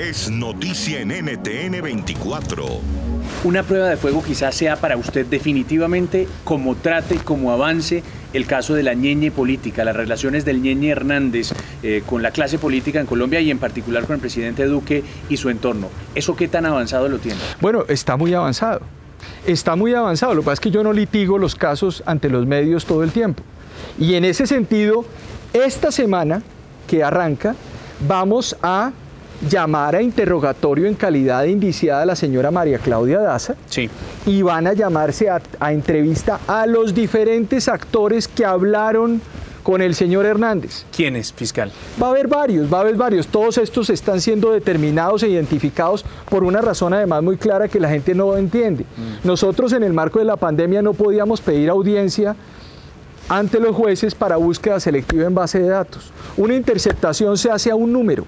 es noticia en NTN 24. Una prueba de fuego quizás sea para usted definitivamente como trate, como avance el caso de la ñeñe política, las relaciones del ñeñe Hernández eh, con la clase política en Colombia y en particular con el presidente Duque y su entorno. ¿Eso qué tan avanzado lo tiene? Bueno, está muy avanzado. Está muy avanzado. Lo que pasa es que yo no litigo los casos ante los medios todo el tiempo. Y en ese sentido, esta semana que arranca, vamos a llamar a interrogatorio en calidad de indiciada a la señora María Claudia Daza. Sí. Y van a llamarse a, a entrevista a los diferentes actores que hablaron con el señor Hernández. ¿Quién es, fiscal? Va a haber varios, va a haber varios. Todos estos están siendo determinados e identificados por una razón además muy clara que la gente no entiende. Nosotros en el marco de la pandemia no podíamos pedir audiencia ante los jueces para búsqueda selectiva en base de datos. Una interceptación se hace a un número,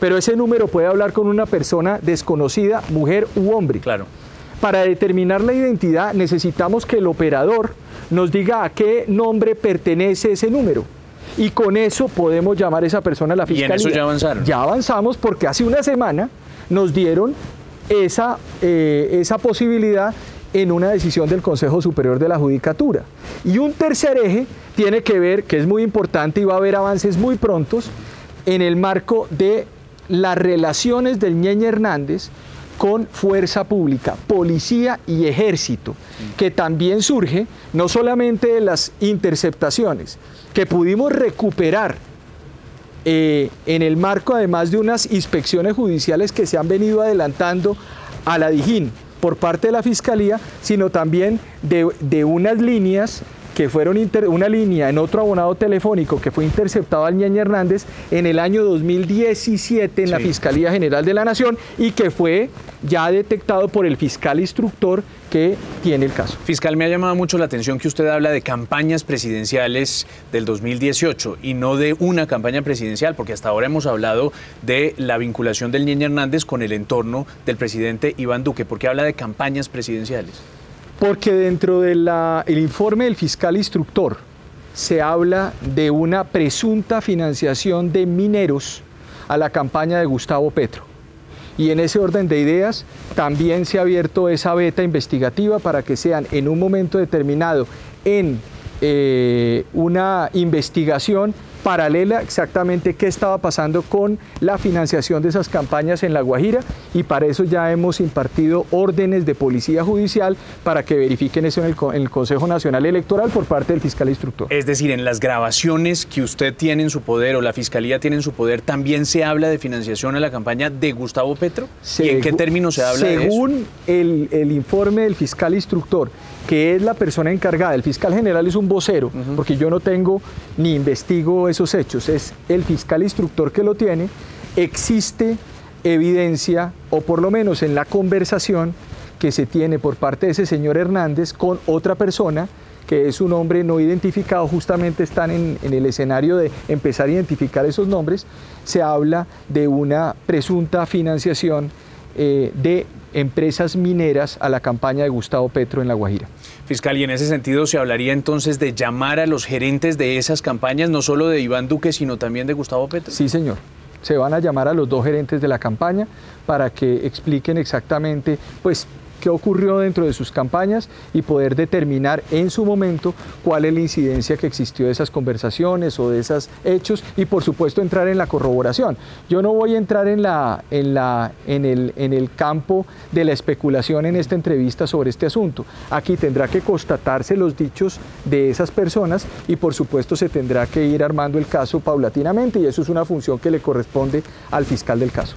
pero ese número puede hablar con una persona desconocida, mujer u hombre. Claro. Para determinar la identidad necesitamos que el operador nos diga a qué nombre pertenece ese número. Y con eso podemos llamar a esa persona a la ¿Y en fiscalía. eso ya avanzaron? Ya avanzamos porque hace una semana nos dieron esa, eh, esa posibilidad en una decisión del Consejo Superior de la Judicatura. Y un tercer eje tiene que ver, que es muy importante y va a haber avances muy prontos, en el marco de las relaciones del Ñeñe Hernández con fuerza pública, policía y ejército, que también surge no solamente de las interceptaciones, que pudimos recuperar eh, en el marco además de unas inspecciones judiciales que se han venido adelantando a la Dijín por parte de la Fiscalía, sino también de, de unas líneas que fueron inter- una línea en otro abonado telefónico que fue interceptado al Ñeñe Hernández en el año 2017 en la. Fiscalía General de la Nación y que fue ya detectado por el fiscal instructor que tiene el caso. Fiscal, me ha llamado mucho la atención que usted habla de campañas presidenciales del 2018 y no de una campaña presidencial, porque hasta ahora hemos hablado de la vinculación del Niño Hernández con el entorno del presidente Iván Duque. ¿Por qué habla de campañas presidenciales? Porque dentro del informe del fiscal instructor se habla de una presunta financiación de mineros a la campaña de Gustavo Petro. Y en ese orden de ideas también se ha abierto esa beta investigativa para que sean en un momento determinado en eh, una investigación paralela exactamente qué estaba pasando con la financiación de esas campañas en La Guajira y para eso ya hemos impartido órdenes de policía judicial para que verifiquen eso en el, en el Consejo Nacional Electoral por parte del fiscal instructor. Es decir, en las grabaciones que usted tiene en su poder o la fiscalía tiene en su poder, ¿también se habla de financiación a la campaña de Gustavo Petro? ¿Y en qué términos se habla de eso? Según el, el informe del fiscal instructor, que es la persona encargada, el fiscal general es un vocero, porque yo no tengo ni investigo esos hechos, es el fiscal instructor que lo tiene, existe evidencia, o por lo menos en la conversación que se tiene por parte de ese señor Hernández con otra persona, que es un hombre no identificado, justamente están en, el escenario de empezar a identificar esos nombres, se habla de una presunta financiación eh, de empresas mineras a la campaña de Gustavo Petro en La Guajira. Fiscal, y en ese sentido se hablaría entonces de llamar a los gerentes de esas campañas, no solo de Iván Duque, sino también de Gustavo Petro. Sí, señor. Se van a llamar a los dos gerentes de la campaña para que expliquen exactamente, pues, qué ocurrió dentro de sus campañas y poder determinar en su momento cuál es la incidencia que existió de esas conversaciones o de esos hechos y por supuesto entrar en la corroboración. Yo no voy a entrar en, en el campo de la especulación en esta entrevista sobre este asunto. Aquí tendrá que constatarse los dichos de esas personas y por supuesto se tendrá que ir armando el caso paulatinamente y eso es una función que le corresponde al fiscal del caso.